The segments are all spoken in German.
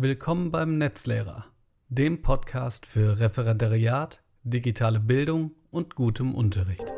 Willkommen beim Netzlehrer, dem Podcast für Referendariat, digitale Bildung und gutem Unterricht.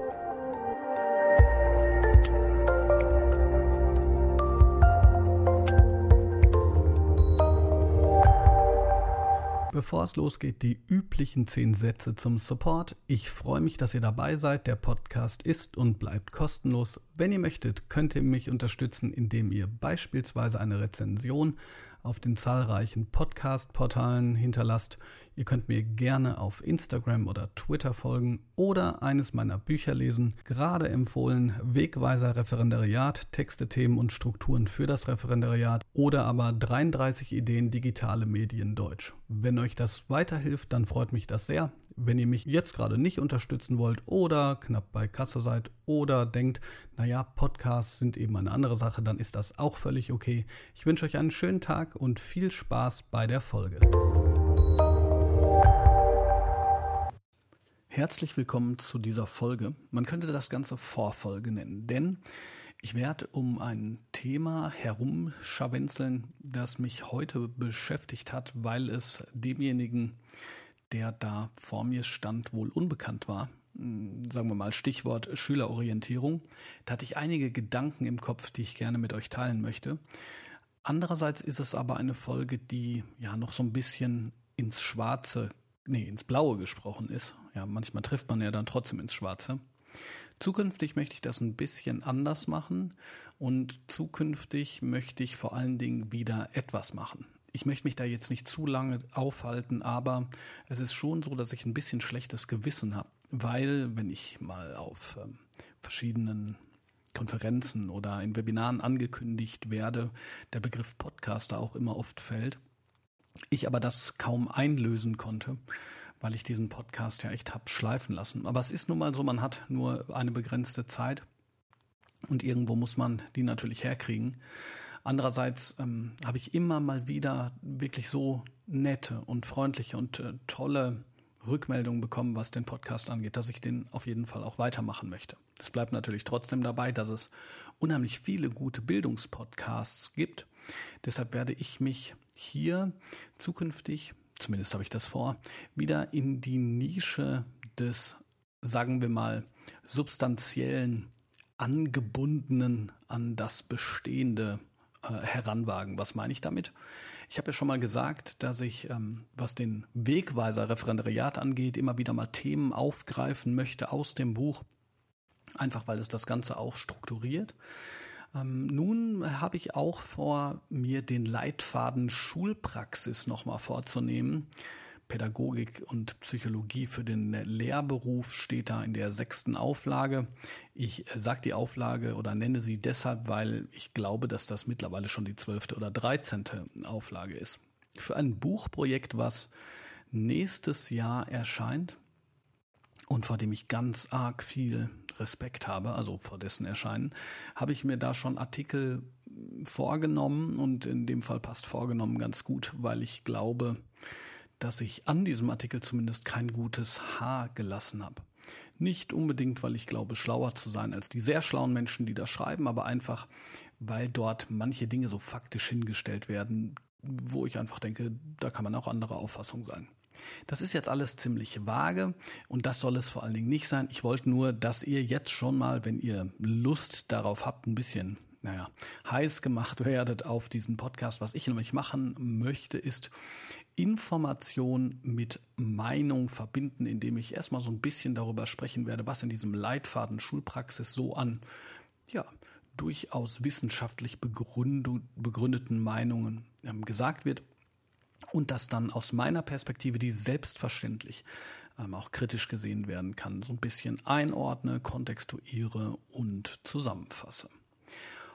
Bevor es losgeht, die üblichen zehn Sätze zum Support. Ich freue mich, dass ihr dabei seid. Der Podcast ist und bleibt kostenlos. Wenn ihr möchtet, könnt ihr mich unterstützen, indem ihr beispielsweise eine Rezension auf den zahlreichen Podcast-Portalen hinterlasst. Ihr könnt mir gerne auf Instagram oder Twitter folgen oder eines meiner Bücher lesen. Gerade empfohlen Wegweiser Referendariat, Texte, Themen und Strukturen für das Referendariat oder aber 33 Ideen digitale Medien Deutsch. Wenn euch das weiterhilft, dann freut mich das sehr. Wenn ihr mich jetzt gerade nicht unterstützen wollt oder knapp bei Kasse seid oder denkt, naja, Podcasts sind eben eine andere Sache, dann ist das auch völlig okay. Ich wünsche euch einen schönen Tag und viel Spaß bei der Folge. Herzlich willkommen zu dieser Folge. Man könnte das Ganze Vorfolge nennen, denn ich werde um ein Thema herumscharwenzeln, das mich heute beschäftigt hat, weil es demjenigen der da vor mir stand, wohl unbekannt war. Hm, sagen wir mal Stichwort Schülerorientierung. Da hatte ich einige Gedanken im Kopf, die ich gerne mit euch teilen möchte. Andererseits ist es aber eine Folge, die ja noch so ein bisschen ins Schwarze, nee, ins Blaue gesprochen ist. Ja, manchmal trifft man ja dann trotzdem ins Schwarze. Zukünftig möchte ich das ein bisschen anders machen und zukünftig möchte ich vor allen Dingen wieder etwas machen ich möchte mich da jetzt nicht zu lange aufhalten, aber es ist schon so, dass ich ein bisschen schlechtes Gewissen habe, weil wenn ich mal auf ähm, verschiedenen Konferenzen oder in Webinaren angekündigt werde, der Begriff Podcaster auch immer oft fällt. Ich aber das kaum einlösen konnte, weil ich diesen Podcast ja echt hab schleifen lassen. Aber es ist nun mal so, man hat nur eine begrenzte Zeit und irgendwo muss man die natürlich herkriegen. Andererseits ähm, habe ich immer mal wieder wirklich so nette und freundliche und äh, tolle Rückmeldungen bekommen, was den Podcast angeht, dass ich den auf jeden Fall auch weitermachen möchte. Es bleibt natürlich trotzdem dabei, dass es unheimlich viele gute Bildungspodcasts gibt. Deshalb werde ich mich hier zukünftig, zumindest habe ich das vor, wieder in die Nische des, sagen wir mal, substanziellen, angebundenen an das Bestehende äh, heranwagen. Was meine ich damit? Ich habe ja schon mal gesagt, dass ich, ähm, was den Wegweiser Referendariat angeht, immer wieder mal Themen aufgreifen möchte aus dem Buch, einfach weil es das Ganze auch strukturiert. Ähm, nun habe ich auch vor, mir den Leitfaden Schulpraxis nochmal vorzunehmen. Pädagogik und Psychologie für den Lehrberuf steht da in der sechsten Auflage. Ich äh, sage die Auflage oder nenne sie deshalb, weil ich glaube, dass das mittlerweile schon die zwölfte oder dreizehnte Auflage ist. Für ein Buchprojekt, was nächstes Jahr erscheint und vor dem ich ganz arg viel Respekt habe, also vor dessen Erscheinen, habe ich mir da schon Artikel vorgenommen und in dem Fall passt vorgenommen ganz gut, weil ich glaube, dass ich an diesem Artikel zumindest kein gutes Haar gelassen habe. Nicht unbedingt, weil ich glaube, schlauer zu sein als die sehr schlauen Menschen, die das schreiben, aber einfach, weil dort manche Dinge so faktisch hingestellt werden, wo ich einfach denke, da kann man auch anderer Auffassung sein. Das ist jetzt alles ziemlich vage und das soll es vor allen Dingen nicht sein. Ich wollte nur, dass ihr jetzt schon mal, wenn ihr Lust darauf habt, ein bisschen naja, heiß gemacht werdet auf diesen Podcast. Was ich nämlich machen möchte, ist Information mit Meinung verbinden, indem ich erstmal so ein bisschen darüber sprechen werde, was in diesem Leitfaden Schulpraxis so an, ja, durchaus wissenschaftlich begründeten Meinungen ähm, gesagt wird und das dann aus meiner Perspektive, die selbstverständlich ähm, auch kritisch gesehen werden kann, so ein bisschen einordne, kontextuiere und zusammenfasse.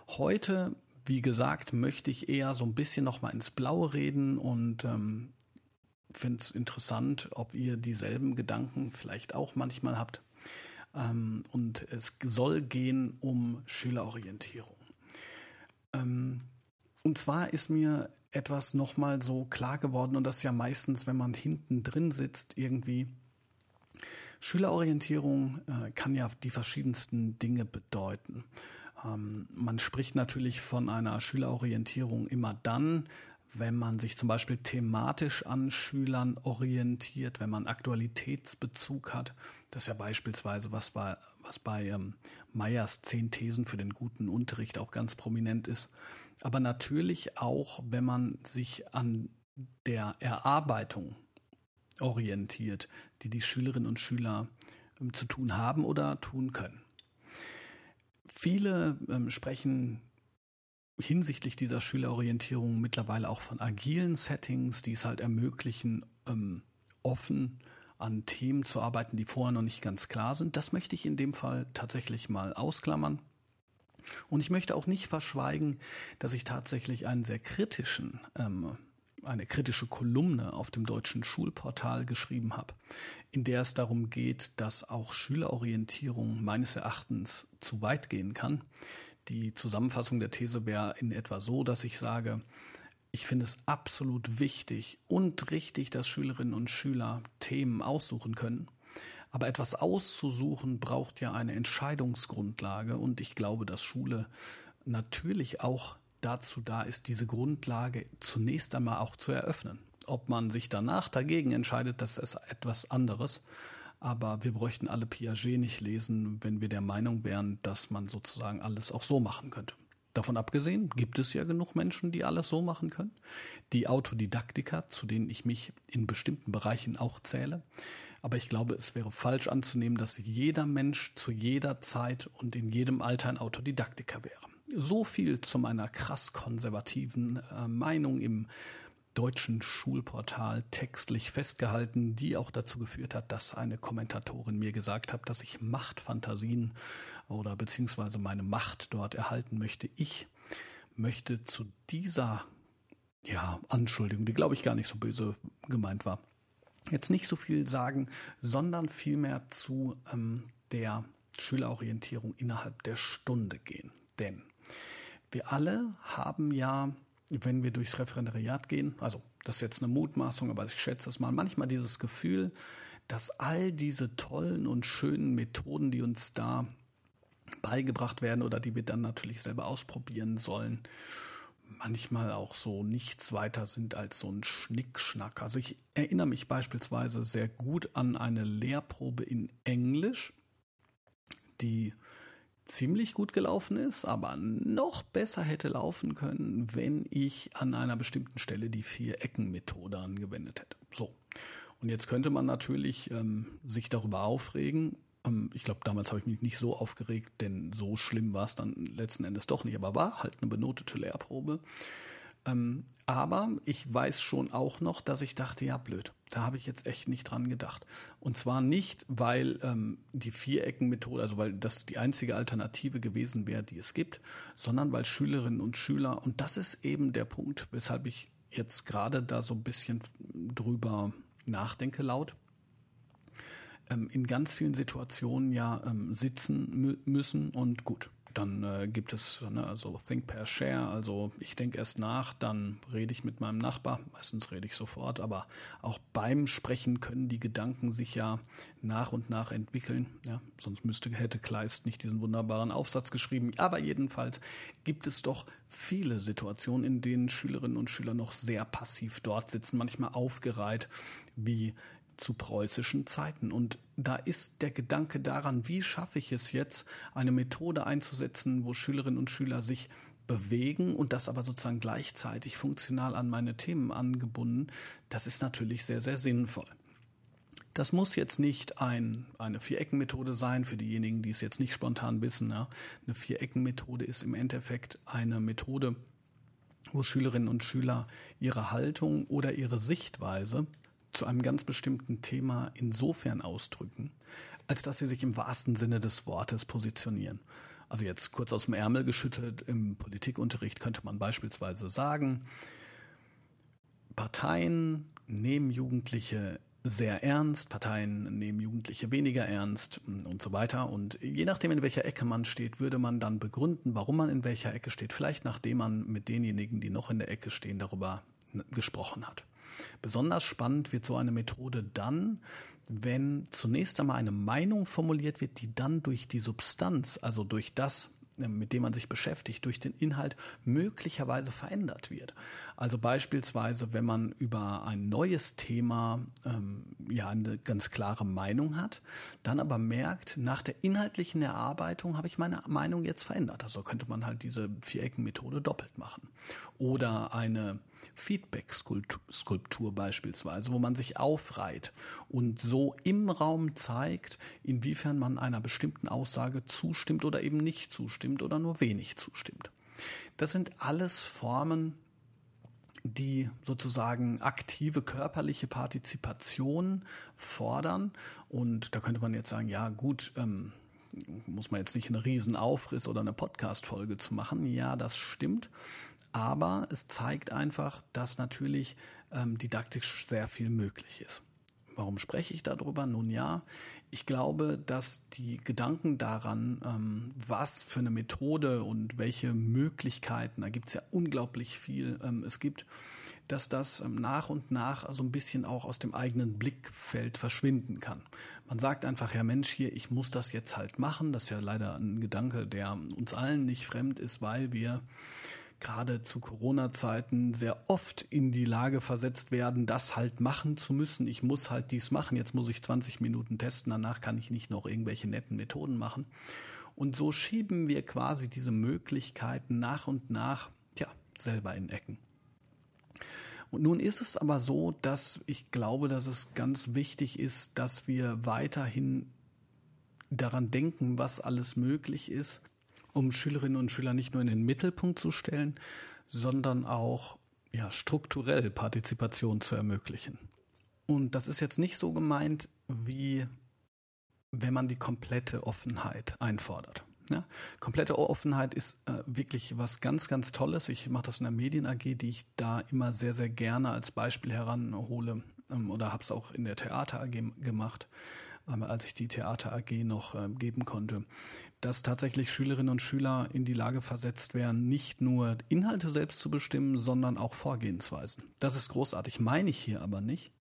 Heute, wie gesagt, möchte ich eher so ein bisschen nochmal ins Blaue reden und ähm, finde es interessant, ob ihr dieselben Gedanken vielleicht auch manchmal habt. Ähm, und es soll gehen um Schülerorientierung. Ähm, und zwar ist mir etwas nochmal so klar geworden, und das ist ja meistens, wenn man hinten drin sitzt, irgendwie. Schülerorientierung äh, kann ja die verschiedensten Dinge bedeuten. Ähm, man spricht natürlich von einer Schülerorientierung immer dann, wenn man sich zum Beispiel thematisch an Schülern orientiert, wenn man Aktualitätsbezug hat. Das ist ja beispielsweise, was bei, was bei ähm, Meyers zehn Thesen für den guten Unterricht auch ganz prominent ist. Aber natürlich auch, wenn man sich an der Erarbeitung orientiert, die die Schülerinnen und Schüler ähm, zu tun haben oder tun können. Viele ähm, sprechen hinsichtlich dieser Schülerorientierung mittlerweile auch von agilen Settings, die es halt ermöglichen, ähm, offen an Themen zu arbeiten, die vorher noch nicht ganz klar sind. Das möchte ich in dem Fall tatsächlich mal ausklammern. Und ich möchte auch nicht verschweigen, dass ich tatsächlich einen sehr kritischen, ähm, eine kritische Kolumne auf dem deutschen Schulportal geschrieben habe, in der es darum geht, dass auch Schülerorientierung meines Erachtens zu weit gehen kann. Die Zusammenfassung der These wäre in etwa so, dass ich sage, ich finde es absolut wichtig und richtig, dass Schülerinnen und Schüler Themen aussuchen können. Aber etwas auszusuchen braucht ja eine Entscheidungsgrundlage und ich glaube, dass Schule natürlich auch dazu da ist, diese Grundlage zunächst einmal auch zu eröffnen. Ob man sich danach dagegen entscheidet, das ist etwas anderes. Aber wir bräuchten alle Piaget nicht lesen, wenn wir der Meinung wären, dass man sozusagen alles auch so machen könnte. Davon abgesehen gibt es ja genug Menschen, die alles so machen können. Die Autodidaktiker, zu denen ich mich in bestimmten Bereichen auch zähle. Aber ich glaube, es wäre falsch anzunehmen, dass jeder Mensch zu jeder Zeit und in jedem Alter ein Autodidaktiker wäre. So viel zu meiner krass konservativen äh, Meinung im deutschen Schulportal textlich festgehalten, die auch dazu geführt hat, dass eine Kommentatorin mir gesagt hat, dass ich Machtfantasien oder beziehungsweise meine Macht dort erhalten möchte. Ich möchte zu dieser ja, Anschuldigung, die glaube ich gar nicht so böse gemeint war, jetzt nicht so viel sagen, sondern vielmehr zu ähm, der Schülerorientierung innerhalb der Stunde gehen. Denn wir alle haben ja wenn wir durchs Referendariat gehen, also das ist jetzt eine Mutmaßung, aber ich schätze es mal, manchmal dieses Gefühl, dass all diese tollen und schönen Methoden, die uns da beigebracht werden oder die wir dann natürlich selber ausprobieren sollen, manchmal auch so nichts weiter sind als so ein Schnickschnack. Also ich erinnere mich beispielsweise sehr gut an eine Lehrprobe in Englisch, die ziemlich gut gelaufen ist, aber noch besser hätte laufen können, wenn ich an einer bestimmten Stelle die Vier-Ecken-Methode angewendet hätte. So. Und jetzt könnte man natürlich ähm, sich darüber aufregen. Ähm, ich glaube, damals habe ich mich nicht so aufgeregt, denn so schlimm war es dann letzten Endes doch nicht. Aber war halt eine benotete Lehrprobe. Ähm, aber ich weiß schon auch noch, dass ich dachte, ja blöd, da habe ich jetzt echt nicht dran gedacht. Und zwar nicht, weil ähm, die Viereckenmethode, also weil das die einzige Alternative gewesen wäre, die es gibt, sondern weil Schülerinnen und Schüler, und das ist eben der Punkt, weshalb ich jetzt gerade da so ein bisschen drüber nachdenke laut, ähm, in ganz vielen Situationen ja ähm, sitzen müssen und gut, dann äh, gibt es ne, also Think Pair Share, also ich denke erst nach, dann rede ich mit meinem Nachbar, meistens rede ich sofort, aber auch beim Sprechen können die Gedanken sich ja nach und nach entwickeln. Ja, sonst müsste, hätte Kleist nicht diesen wunderbaren Aufsatz geschrieben. Aber jedenfalls gibt es doch viele Situationen, in denen Schülerinnen und Schüler noch sehr passiv dort sitzen, manchmal aufgereiht, wie zu preußischen Zeiten. Und da ist der Gedanke daran, wie schaffe ich es jetzt, eine Methode einzusetzen, wo Schülerinnen und Schüler sich bewegen und das aber sozusagen gleichzeitig funktional an meine Themen angebunden, das ist natürlich sehr, sehr sinnvoll. Das muss jetzt nicht ein, eine Viereckenmethode sein, für diejenigen, die es jetzt nicht spontan wissen. Ja. Eine Viereckenmethode ist im Endeffekt eine Methode, wo Schülerinnen und Schüler ihre Haltung oder ihre Sichtweise zu einem ganz bestimmten Thema insofern ausdrücken, als dass sie sich im wahrsten Sinne des Wortes positionieren. Also jetzt kurz aus dem Ärmel geschüttelt, im Politikunterricht könnte man beispielsweise sagen, Parteien nehmen Jugendliche sehr ernst, Parteien nehmen Jugendliche weniger ernst und so weiter. Und je nachdem, in welcher Ecke man steht, würde man dann begründen, warum man in welcher Ecke steht. Vielleicht nachdem man mit denjenigen, die noch in der Ecke stehen, darüber gesprochen hat. Besonders spannend wird so eine Methode dann, wenn zunächst einmal eine Meinung formuliert wird, die dann durch die Substanz, also durch das, äh, mit dem man sich beschäftigt, durch den Inhalt möglicherweise verändert wird. Also beispielsweise, wenn man über ein neues Thema ähm, ja eine ganz klare Meinung hat, dann aber merkt, nach der inhaltlichen Erarbeitung habe ich meine Meinung jetzt verändert. Also könnte man halt diese Vierecken-Methode doppelt machen. Oder eine Feedback-Skulptur beispielsweise, wo man sich aufreiht und so im Raum zeigt, inwiefern man einer bestimmten Aussage zustimmt oder eben nicht zustimmt oder nur wenig zustimmt. Das sind alles Formen, die sozusagen aktive körperliche Partizipation fordern. Und da könnte man jetzt sagen, ja gut, ähm, muss man jetzt nicht einen Riesenaufriss oder eine Podcast-Folge zu machen. Ja, das stimmt. Aber es zeigt einfach, dass natürlich ähm, didaktisch sehr viel möglich ist. Warum spreche ich darüber? Nun ja, ich glaube, dass die Gedanken daran, ähm, was für eine Methode und welche Möglichkeiten, da gibt es ja unglaublich viel, ähm, es gibt, dass das ähm, nach und nach so ein bisschen auch aus dem eigenen Blickfeld verschwinden kann. Man sagt einfach, ja Mensch, hier, ich muss das jetzt halt machen. Das ist ja leider ein Gedanke, der uns allen nicht fremd ist, weil wir gerade zu Corona-Zeiten sehr oft in die Lage versetzt werden, das halt machen zu müssen. Ich muss halt dies machen. Jetzt muss ich 20 Minuten testen. Danach kann ich nicht noch irgendwelche netten Methoden machen. Und so schieben wir quasi diese Möglichkeiten nach und nach, tja, selber in Ecken. Und nun ist es aber so, dass ich glaube, dass es ganz wichtig ist, dass wir weiterhin daran denken, was alles möglich ist um Schülerinnen und Schüler nicht nur in den Mittelpunkt zu stellen, sondern auch ja, strukturell Partizipation zu ermöglichen. Und das ist jetzt nicht so gemeint, wie wenn man die komplette Offenheit einfordert. Ja, komplette Offenheit ist äh, wirklich was ganz, ganz Tolles. Ich mache das in der Medien AG, die ich da immer sehr, sehr gerne als Beispiel heranhole ähm, oder habe es auch in der Theater AG gemacht, ähm, als ich die Theater AG noch äh, geben konnte dass tatsächlich Schülerinnen und Schüler in die Lage versetzt werden, nicht nur Inhalte selbst zu bestimmen, sondern auch Vorgehensweisen. Das ist großartig, meine ich hier aber nicht,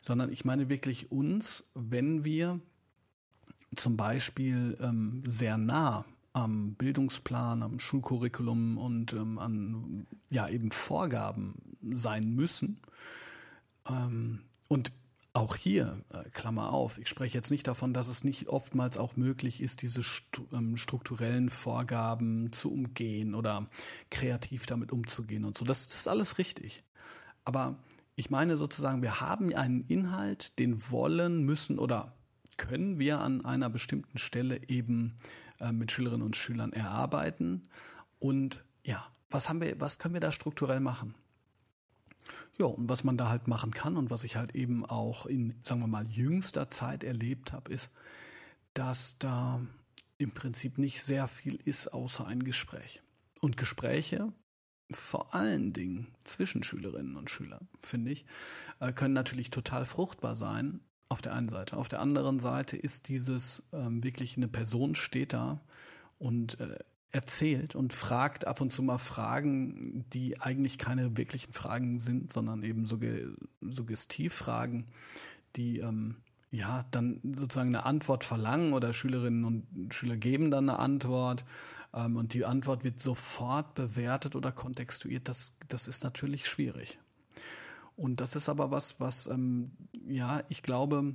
sondern ich meine wirklich uns, wenn wir zum Beispiel ähm, sehr nah am Bildungsplan, am Schulcurriculum und ähm, an ja eben Vorgaben sein müssen. Ähm, und auch hier, äh, Klammer auf, ich spreche jetzt nicht davon, dass es nicht oftmals auch möglich ist, diese ähm, strukturellen Vorgaben zu umgehen oder kreativ damit umzugehen und so. Das, das ist alles richtig. Aber ich meine sozusagen, wir haben einen Inhalt, den wollen, müssen oder können wir an einer bestimmten Stelle eben äh, mit Schülerinnen und Schülern erarbeiten. Und ja, was haben wir, was können wir da strukturell machen? Ja, und was man da halt machen kann und was ich halt eben auch in, sagen wir mal, jüngster Zeit erlebt habe, ist, dass da im Prinzip nicht sehr viel ist außer ein Gespräch. Und Gespräche, vor allen Dingen zwischen Schülerinnen und Schülern, finde ich, äh, können natürlich total fruchtbar sein. Auf der einen Seite. Auf der anderen Seite ist dieses ähm, wirklich eine Person steht da und äh, erzählt und fragt ab und zu mal Fragen, die eigentlich keine wirklichen Fragen sind, sondern eben Suggestivfragen, die ähm, ja dann sozusagen eine Antwort verlangen oder Schülerinnen und Schüler geben dann eine Antwort ähm, und die Antwort wird sofort bewertet oder kontextuiert. Das, das ist natürlich schwierig. Und das ist aber was, was ähm, ja, ich glaube,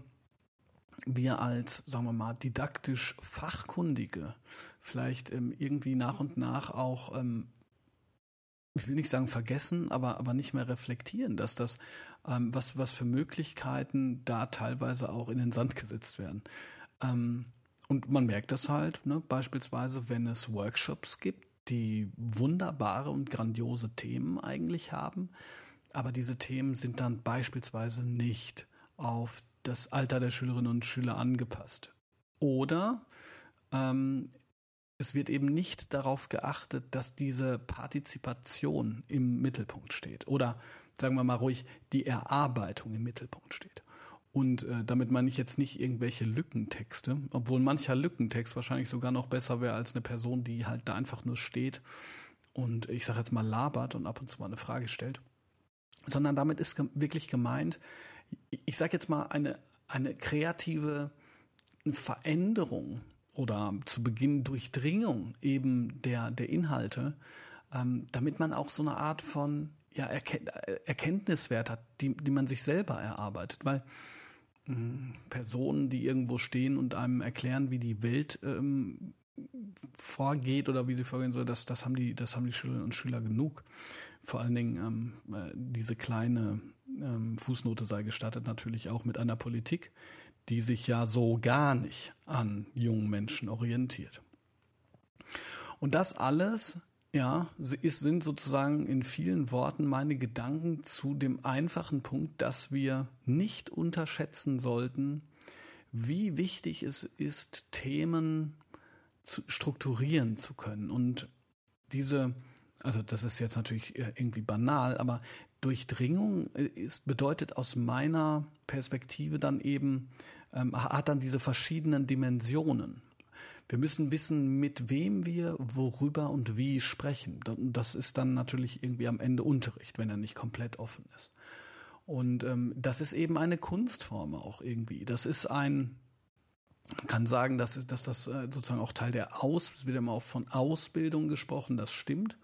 wir als, sagen wir mal, didaktisch Fachkundige vielleicht ähm, irgendwie nach und nach auch, ähm, ich will nicht sagen vergessen, aber, aber nicht mehr reflektieren, dass das, ähm, was, was für Möglichkeiten da teilweise auch in den Sand gesetzt werden. Ähm, und man merkt das halt, ne, beispielsweise, wenn es Workshops gibt, die wunderbare und grandiose Themen eigentlich haben, aber diese Themen sind dann beispielsweise nicht auf das Alter der Schülerinnen und Schüler angepasst. Oder ähm, es wird eben nicht darauf geachtet, dass diese Partizipation im Mittelpunkt steht. Oder sagen wir mal ruhig, die Erarbeitung im Mittelpunkt steht. Und äh, damit meine ich jetzt nicht irgendwelche Lückentexte, obwohl mancher Lückentext wahrscheinlich sogar noch besser wäre als eine Person, die halt da einfach nur steht und ich sage jetzt mal labert und ab und zu mal eine Frage stellt. Sondern damit ist wirklich gemeint, ich sage jetzt mal, eine, eine kreative Veränderung oder zu Beginn Durchdringung eben der, der Inhalte, ähm, damit man auch so eine Art von ja, Erken Erkenntniswert hat, die, die man sich selber erarbeitet. Weil mh, hm, Personen, die irgendwo stehen und einem erklären, wie die Welt ähm, vorgeht oder wie sie vorgehen soll, das, das, haben die, das haben die Schülerinnen und Schüler genug. Vor allen Dingen ähm, äh, diese kleine ähm, Fußnote sei gestattet, natürlich auch mit einer Politik, die sich ja so gar nicht an jungen Menschen orientiert. Und das alles, ja, ist, sind sozusagen in vielen Worten meine Gedanken zu dem einfachen Punkt, dass wir nicht unterschätzen sollten, wie wichtig es ist, Themen zu strukturieren zu können. Und diese, also das ist jetzt natürlich äh, irgendwie banal, aber Durchdringung äh, ist, bedeutet aus meiner Perspektive dann eben, ähm, hat dann diese verschiedenen Dimensionen. Wir müssen wissen, mit wem wir worüber und wie sprechen. Das ist dann natürlich irgendwie am Ende Unterricht, wenn er nicht komplett offen ist. Und ähm, das ist eben eine Kunstform auch irgendwie. Das ist ein, man kann sagen, dass, dass das äh, sozusagen auch Teil der Aus, es wird immer auch von Ausbildung gesprochen, das stimmt.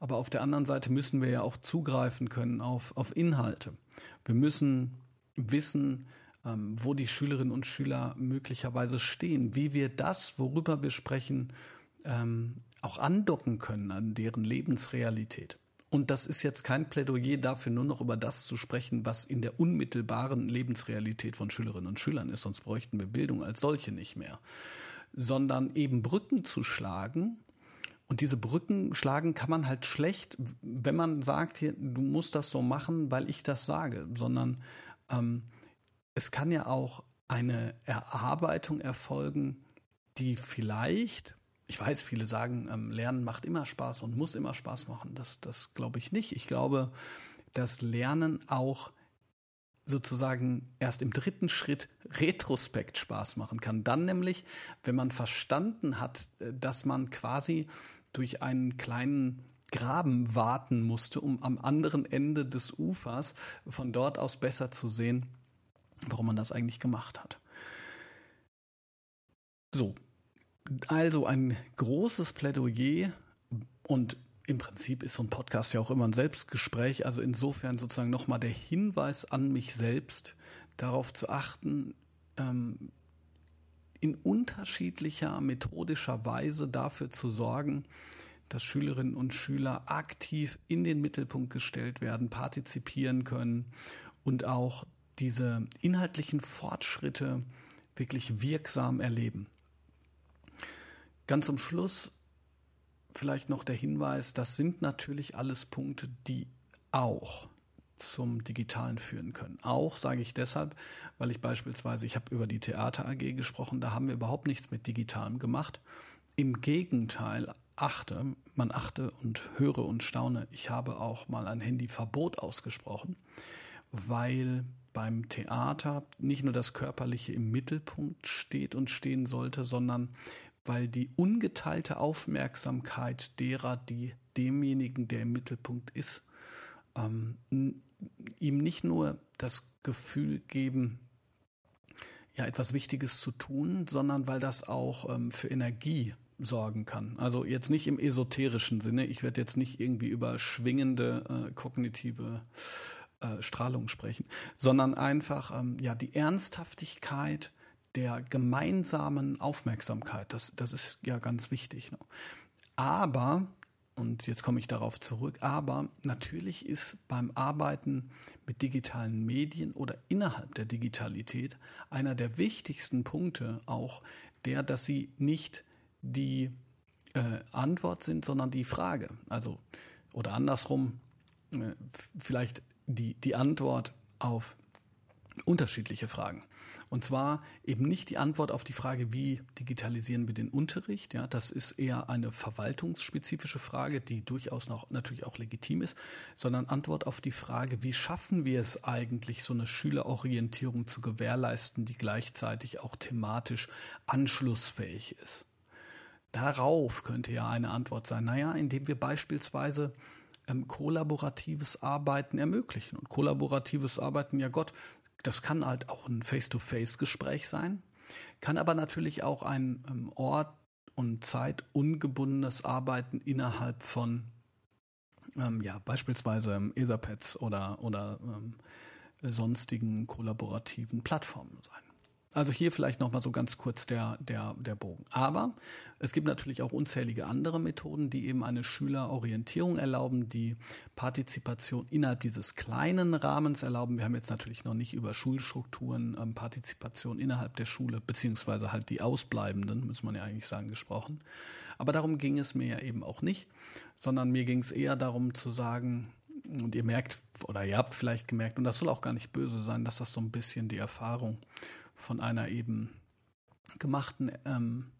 Aber auf der anderen Seite müssen wir ja auch zugreifen können auf, auf Inhalte. Wir müssen wissen, ähm, wo die Schülerinnen und Schüler möglicherweise stehen, wie wir das, worüber wir sprechen, ähm, auch andocken können an deren Lebensrealität. Und das ist jetzt kein Plädoyer dafür, nur noch über das zu sprechen, was in der unmittelbaren Lebensrealität von Schülerinnen und Schülern ist, sonst bräuchten wir Bildung als solche nicht mehr, sondern eben Brücken zu schlagen. Und diese Brücken schlagen kann man halt schlecht, wenn man sagt, hier, du musst das so machen, weil ich das sage, sondern ähm, es kann ja auch eine Erarbeitung erfolgen, die vielleicht ich weiß, viele sagen, ähm, Lernen macht immer Spaß und muss immer Spaß machen. Das, das glaube ich nicht. Ich glaube, dass Lernen auch sozusagen erst im dritten Schritt retrospekt Spaß machen kann. Dann nämlich, wenn man verstanden hat, äh, dass man quasi durch einen kleinen Graben warten musste, um am anderen Ende des Ufers von dort aus besser zu sehen, warum man das eigentlich gemacht hat. So, also ein großes Plädoyer und im Prinzip ist so ein Podcast ja auch immer ein Selbstgespräch. Also insofern sozusagen nochmal der Hinweis an mich selbst, darauf zu achten, ähm, in unterschiedlicher methodischer Weise dafür zu sorgen, dass Schülerinnen und Schüler aktiv in den Mittelpunkt gestellt werden, partizipieren können und auch diese inhaltlichen Fortschritte wirklich wirksam erleben. Ganz zum Schluss vielleicht noch der Hinweis, das sind natürlich alles Punkte, die auch zum Digitalen führen können. Auch sage ich deshalb, weil ich beispielsweise, ich habe über die Theater AG gesprochen, da haben wir überhaupt nichts mit Digitalem gemacht. Im Gegenteil, achte, man achte und höre und staune, ich habe auch mal ein Handyverbot ausgesprochen, weil beim Theater nicht nur das Körperliche im Mittelpunkt steht und stehen sollte, sondern weil die ungeteilte Aufmerksamkeit derer, die demjenigen, der im Mittelpunkt ist, ähm, ihm nicht nur das Gefühl geben, ja, etwas Wichtiges zu tun, sondern weil das auch ähm, für Energie sorgen kann. Also jetzt nicht im esoterischen Sinne. Ich werde jetzt nicht irgendwie über schwingende äh, kognitive äh, Strahlung sprechen, sondern einfach ähm, ja die Ernsthaftigkeit der gemeinsamen Aufmerksamkeit. Das, das ist ja ganz wichtig. Ne? Aber, und jetzt komme ich darauf zurück, aber natürlich ist beim Arbeiten mit digitalen Medien oder innerhalb der Digitalität einer der wichtigsten Punkte auch der, dass sie nicht die äh, Antwort sind, sondern die Frage. Also, oder andersrum, äh, vielleicht die, die Antwort auf unterschiedliche Fragen. Und zwar eben nicht die Antwort auf die Frage, wie digitalisieren wir den Unterricht. Ja, das ist eher eine verwaltungsspezifische Frage, die durchaus noch natürlich auch legitim ist, sondern Antwort auf die Frage, wie schaffen wir es eigentlich, so eine Schülerorientierung zu gewährleisten, die gleichzeitig auch thematisch anschlussfähig ist. Darauf könnte ja eine Antwort sein. Naja, indem wir beispielsweise ähm, kollaboratives Arbeiten ermöglichen. Und kollaboratives Arbeiten, ja Gott, das kann halt auch ein Face-to-Face-Gespräch sein. kann aber natürlich auch ein ähm, Ort und Zeit ungebundenes Arbeiten innerhalb von ähm, ja, beispielsweise ähm, Etherpads oder, oder ähm, sonstigen kollaborativen Plattformen sein. Also hier vielleicht nochmal so ganz kurz der, der, der Bogen. Aber es gibt natürlich auch unzählige andere Methoden, die eben eine Schülerorientierung erlauben, die Partizipation innerhalb dieses kleinen Rahmens erlauben. Wir haben jetzt natürlich noch nicht über Schulstrukturen, ähm, Partizipation innerhalb der Schule, beziehungsweise halt die Ausbleibenden, muss man ja eigentlich sagen, gesprochen. Aber darum ging es mir ja eben auch nicht, sondern mir ging es eher darum zu sagen, und ihr merkt, oder ihr habt vielleicht gemerkt, und das soll auch gar nicht böse sein, dass das so ein bisschen die Erfahrung von einer eben gemachten, ähm,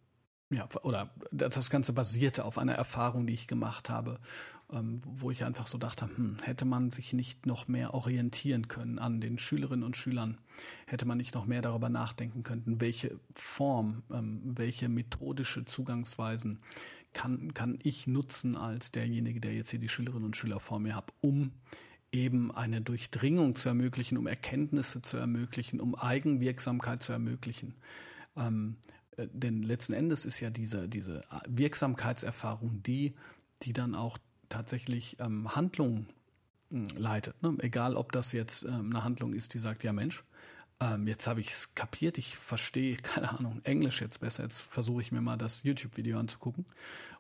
ja, oder das Ganze basierte auf einer Erfahrung, die ich gemacht habe, ähm, wo ich einfach so dachte, hm, hätte man sich nicht noch mehr orientieren können an den Schülerinnen und Schülern, hätte man nicht noch mehr darüber nachdenken können, welche Form, ähm, welche methodische Zugangsweisen kann, kann ich nutzen als derjenige, der jetzt hier die Schülerinnen und Schüler vor mir habe, um eben eine Durchdringung zu ermöglichen, um Erkenntnisse zu ermöglichen, um Eigenwirksamkeit zu ermöglichen. Ähm, äh, denn letzten Endes ist ja diese, diese Wirksamkeitserfahrung die, die dann auch tatsächlich ähm, Handlungen äh, leitet. Ne? Egal, ob das jetzt ähm, eine Handlung ist, die sagt, ja Mensch, ähm, jetzt habe ich es kapiert, ich verstehe, keine Ahnung, Englisch jetzt besser, jetzt versuche ich mir mal das YouTube-Video anzugucken.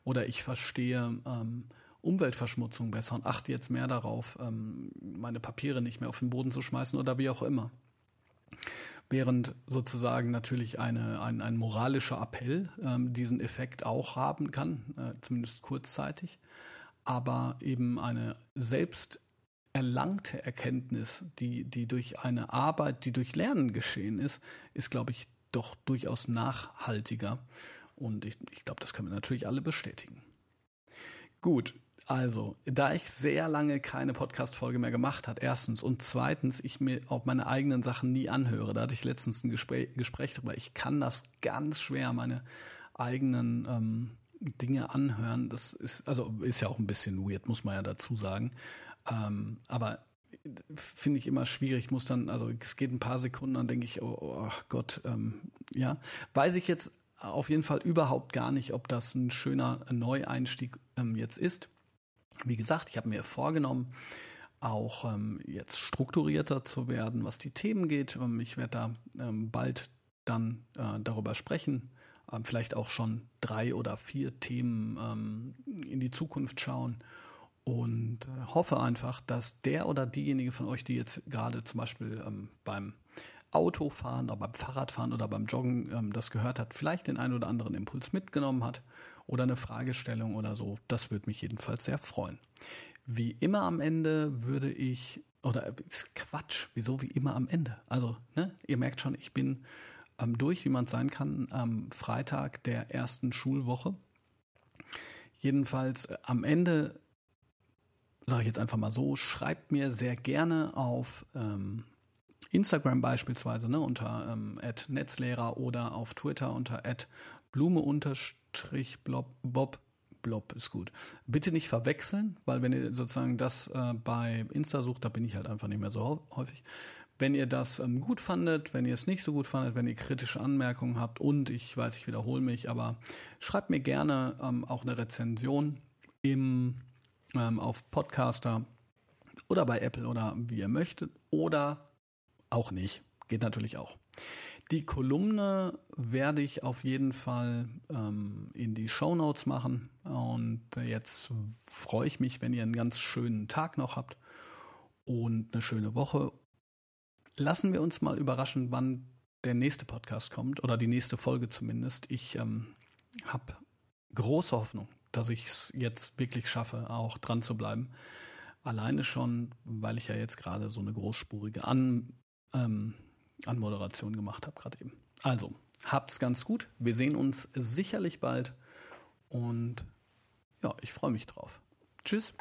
Oder ich verstehe ähm, Umweltverschmutzung besser und achte jetzt mehr darauf, ähm, meine Papiere nicht mehr auf den Boden zu schmeißen oder wie auch immer. Während sozusagen natürlich eine, ein, ein moralischer Appell ähm, diesen Effekt auch haben kann, äh, zumindest kurzzeitig, aber eben eine selbst erlangte Erkenntnis, die, die durch eine Arbeit, die durch Lernen geschehen ist, ist, glaube ich, doch durchaus nachhaltiger. Und ich, ich glaube, das können wir natürlich alle bestätigen. Gut, also, da ich sehr lange keine Podcast-Folge mehr gemacht hat, erstens und zweitens, ich mir auch meine eigenen Sachen nie anhöre. Da hatte ich letztens ein Gespräch, Gespräch darüber. Ich kann das ganz schwer, meine eigenen ähm, Dinge anhören. Das ist, also ist ja auch ein bisschen weird, muss man ja dazu sagen. Ähm, aber finde ich immer schwierig. Muss dann, also es geht ein paar Sekunden, dann denke ich, oh, oh Gott, ähm, ja. Weiß ich jetzt auf jeden Fall überhaupt gar nicht, ob das ein schöner Neueinstieg ähm, jetzt ist. Wie gesagt, ich habe mir vorgenommen, auch ähm, jetzt strukturierter zu werden, was die Themen geht. Ähm, ich werde da ähm, bald dann äh, darüber sprechen, ähm, vielleicht auch schon drei oder vier Themen ähm, in die Zukunft schauen und äh, hoffe einfach, dass der oder diejenige von euch, die jetzt gerade zum Beispiel ähm, beim Autofahren oder beim Fahrradfahren oder beim Joggen das gehört hat, vielleicht den einen oder anderen Impuls mitgenommen hat oder eine Fragestellung oder so. Das würde mich jedenfalls sehr freuen. Wie immer am Ende würde ich, oder Quatsch, wieso wie immer am Ende? Also, ne, ihr merkt schon, ich bin ähm, durch, wie man es sein kann, am Freitag der ersten Schulwoche. Jedenfalls äh, am Ende, sage ich jetzt einfach mal so, schreibt mir sehr gerne auf ähm, Instagram beispielsweise ne, unter ähm, @netzlehrer oder auf Twitter unter Blume Bob, Blob ist gut. Bitte nicht verwechseln, weil wenn ihr sozusagen das äh, bei Insta sucht, da bin ich halt einfach nicht mehr so häufig. Wenn ihr das ähm, gut fandet, wenn ihr es nicht so gut fandet, wenn ihr kritische Anmerkungen habt und ich weiß, ich wiederhole mich, aber schreibt mir gerne ähm, auch eine Rezension im, ähm, auf Podcaster oder bei Apple oder wie ihr möchtet oder auch nicht. Geht natürlich auch. Die Kolumne werde ich auf jeden Fall ähm, in die Show Notes machen. Und jetzt freue ich mich, wenn ihr einen ganz schönen Tag noch habt und eine schöne Woche. Lassen wir uns mal überraschen, wann der nächste Podcast kommt oder die nächste Folge zumindest. Ich ähm, habe große Hoffnung, dass ich es jetzt wirklich schaffe, auch dran zu bleiben. Alleine schon, weil ich ja jetzt gerade so eine großspurige An, ähm, Anmoderation gemacht habe gerade eben. Also, habt's ganz gut. Wir sehen uns sicherlich bald und ja, ich freue mich drauf. Tschüss.